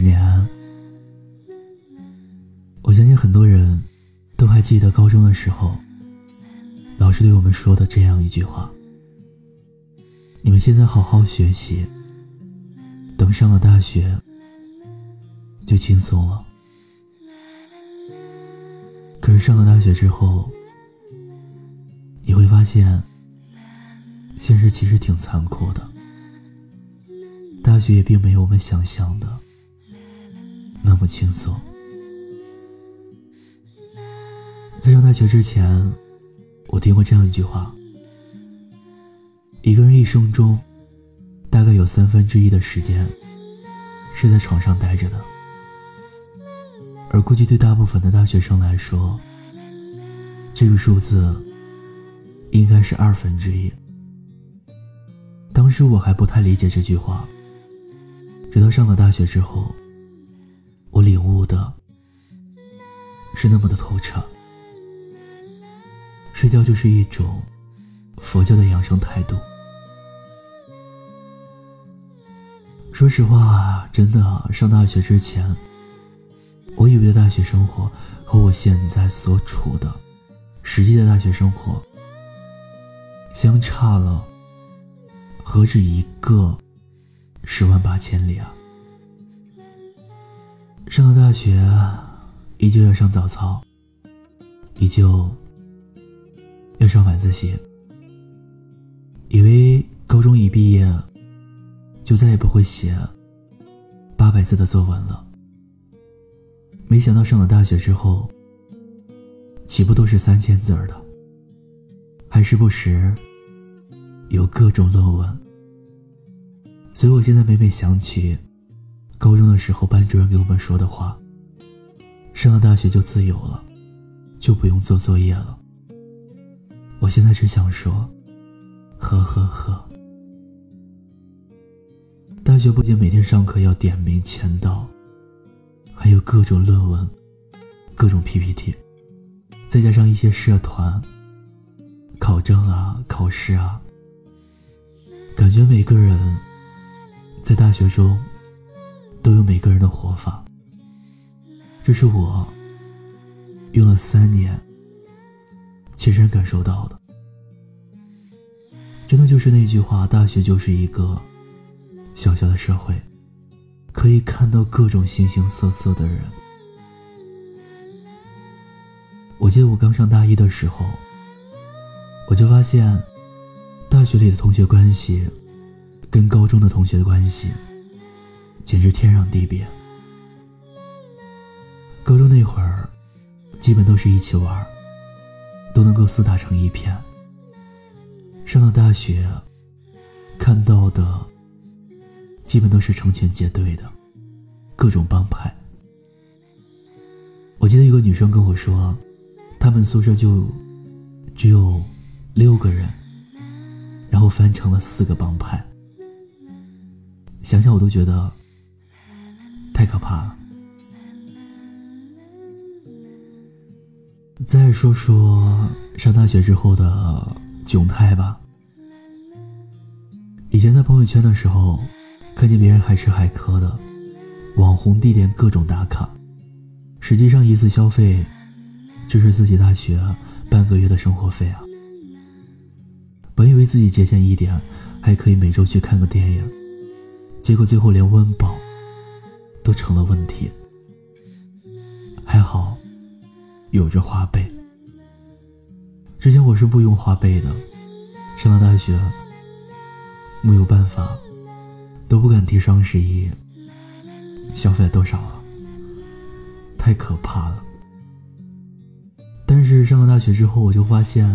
十年。我相信很多人都还记得高中的时候，老师对我们说的这样一句话：“你们现在好好学习，等上了大学就轻松了。”可是上了大学之后，你会发现，现实其实挺残酷的。大学也并没有我们想象的那么轻松。在上大学之前，我听过这样一句话：一个人一生中，大概有三分之一的时间是在床上待着的。而估计对大部分的大学生来说，这个数字应该是二分之一。当时我还不太理解这句话，直到上了大学之后，我领悟的是那么的透彻。睡觉就是一种佛教的养生态度。说实话，真的上大学之前。我以为的大学生活和我现在所处的实际的大学生活相差了何止一个十万八千里啊！上了大学，依旧要上早操，依旧要上晚自习，以为高中一毕业就再也不会写八百字的作文了。没想到上了大学之后，起步都是三千字儿的？还时不时有各种论文。所以我现在每每想起高中的时候班主任给我们说的话：“上了大学就自由了，就不用做作业了。”我现在只想说：“呵呵呵。”大学不仅每天上课要点名签到。还有各种论文，各种 PPT，再加上一些社团、考证啊、考试啊，感觉每个人在大学中都有每个人的活法。这是我用了三年亲身感受到的。真的就是那句话：大学就是一个小小的社会。可以看到各种形形色色的人。我记得我刚上大一的时候，我就发现，大学里的同学关系，跟高中的同学的关系，简直天壤地别。高中那会儿，基本都是一起玩，都能够厮打成一片。上了大学，看到的。基本都是成群结队的，各种帮派。我记得有个女生跟我说，他们宿舍就只有六个人，然后分成了四个帮派。想想我都觉得太可怕了。再说说上大学之后的窘态吧。以前在朋友圈的时候。看见别人海吃海喝的，网红地点各种打卡，实际上一次消费，就是自己大学半个月的生活费啊。本以为自己节俭一点，还可以每周去看个电影，结果最后连温饱都成了问题。还好，有着花呗。之前我是不用花呗的，上了大学，没有办法。都不敢提双十一消费了多少了，太可怕了。但是上了大学之后，我就发现，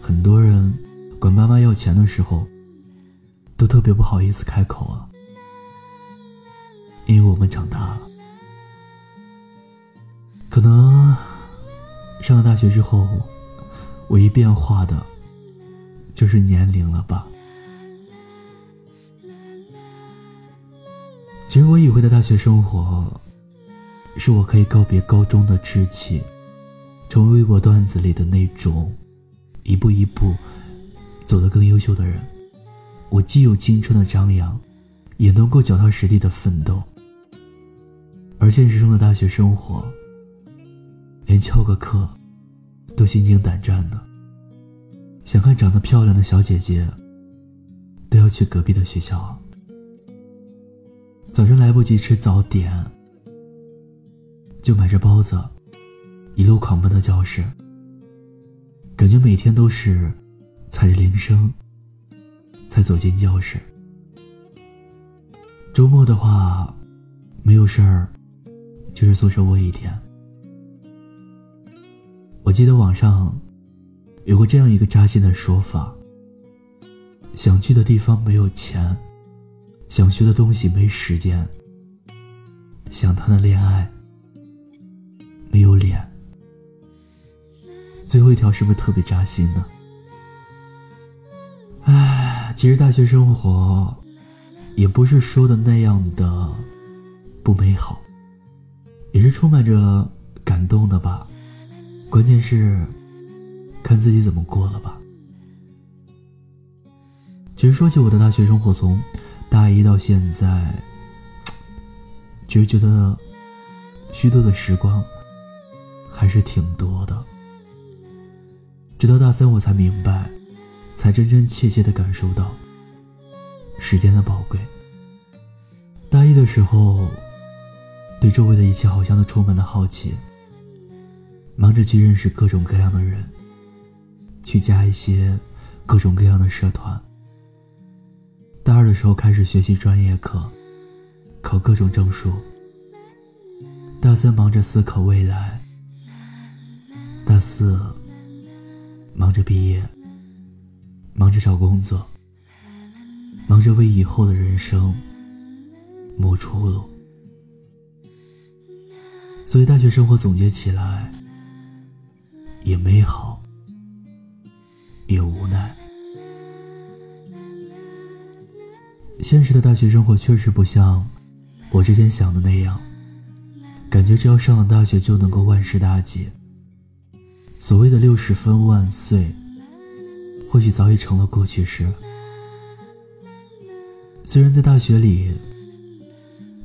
很多人管妈妈要钱的时候，都特别不好意思开口了，因为我们长大了。可能上了大学之后，唯一变化的，就是年龄了吧。其实我以为的大学生活，是我可以告别高中的稚气，成为微博段子里的那种，一步一步走得更优秀的人。我既有青春的张扬，也能够脚踏实地的奋斗。而现实中的大学生活，连翘个课都心惊胆战的。想看长得漂亮的小姐姐，都要去隔壁的学校。早上来不及吃早点，就买着包子，一路狂奔到教室。感觉每天都是踩着铃声才走进教室。周末的话，没有事儿，就是宿舍窝一天。我记得网上。有过这样一个扎心的说法：想去的地方没有钱，想学的东西没时间，想谈的恋爱没有脸。最后一条是不是特别扎心呢？唉，其实大学生活也不是说的那样的不美好，也是充满着感动的吧。关键是。看自己怎么过了吧。其实说起我的大学生活，从大一到现在，其实觉得虚度的时光还是挺多的。直到大三，我才明白，才真真切切的感受到时间的宝贵。大一的时候，对周围的一切好像都充满了好奇，忙着去认识各种各样的人。去加一些各种各样的社团。大二的时候开始学习专业课，考各种证书。大三忙着思考未来。大四忙着毕业，忙着找工作，忙着为以后的人生谋出路。所以大学生活总结起来也美好。也无奈，现实的大学生活确实不像我之前想的那样，感觉只要上了大学就能够万事大吉。所谓的六十分万岁，或许早已成了过去式。虽然在大学里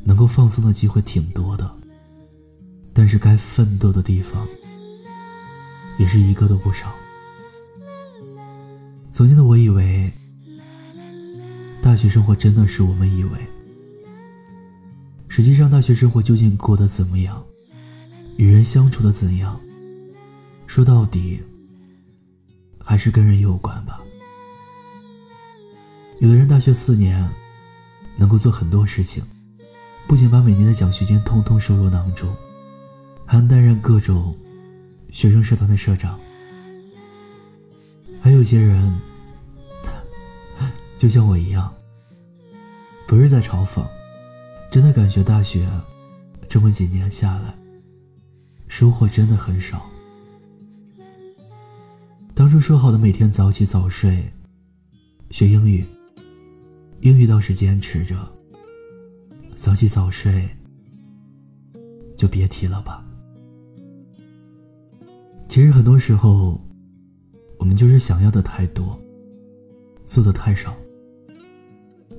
能够放松的机会挺多的，但是该奋斗的地方也是一个都不少。曾经的我以为，大学生活真的是我们以为。实际上，大学生活究竟过得怎么样，与人相处的怎样，说到底，还是跟人有关吧。有的人大学四年，能够做很多事情，不仅把每年的奖学金通通收入囊中，还担任各种学生社团的社长。还有些人。就像我一样，不是在嘲讽，真的感觉大学这么几年下来，收获真的很少。当初说好的每天早起早睡，学英语，英语倒是坚持着，早起早睡就别提了吧。其实很多时候，我们就是想要的太多，做的太少。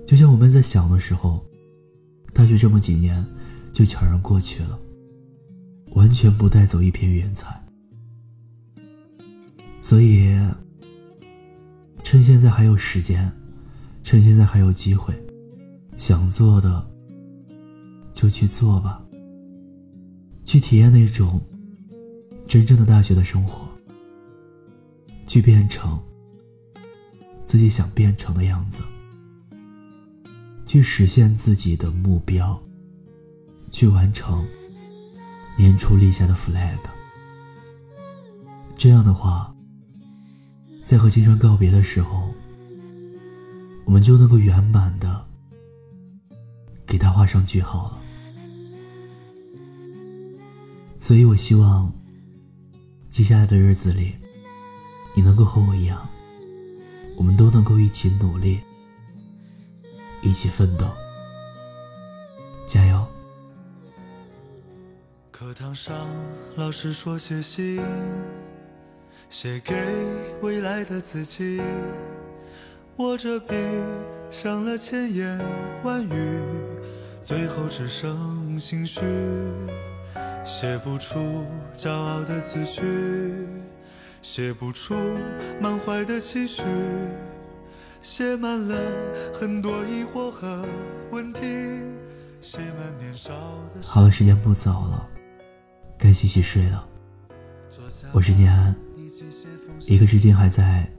就像我们在想的时候，大学这么几年就悄然过去了，完全不带走一片云彩。所以，趁现在还有时间，趁现在还有机会，想做的就去做吧，去体验那种真正的大学的生活，去变成自己想变成的样子。去实现自己的目标，去完成年初立下的 flag。这样的话，在和青春告别的时候，我们就能够圆满的给他画上句号了。所以我希望，接下来的日子里，你能够和我一样，我们都能够一起努力。一起奋斗，加油！课堂上，老师说写信，写给未来的自己。握着笔，想了千言万语，最后只剩心虚，写不出骄傲的字句，写不出满怀的期许，写满了很多疑惑和问题，写满年少的。好了，时间不早了，该洗洗睡了。我是念安，一个至今还在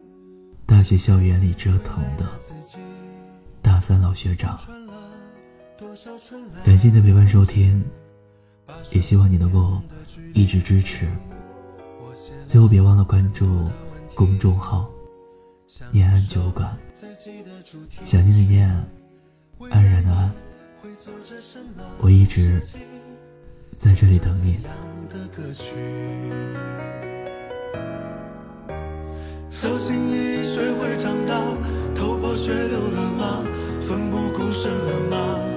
大学校园里折腾的大三老学长。感谢你的陪伴收听，也希望你能够一直支持。最后别忘了关注公众号“念安酒馆”，想念的念，安然的安，我一直在这里等你。小心翼翼学会长大，头破血流了吗？奋不顾身了吗？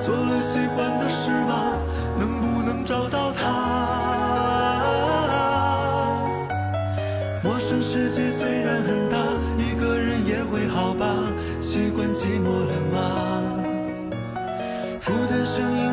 做了喜欢的事吗？能不能找到他？陌生世界虽然很大，一个人也会好吧？习惯寂寞了吗？孤单声音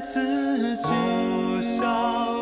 自己笑。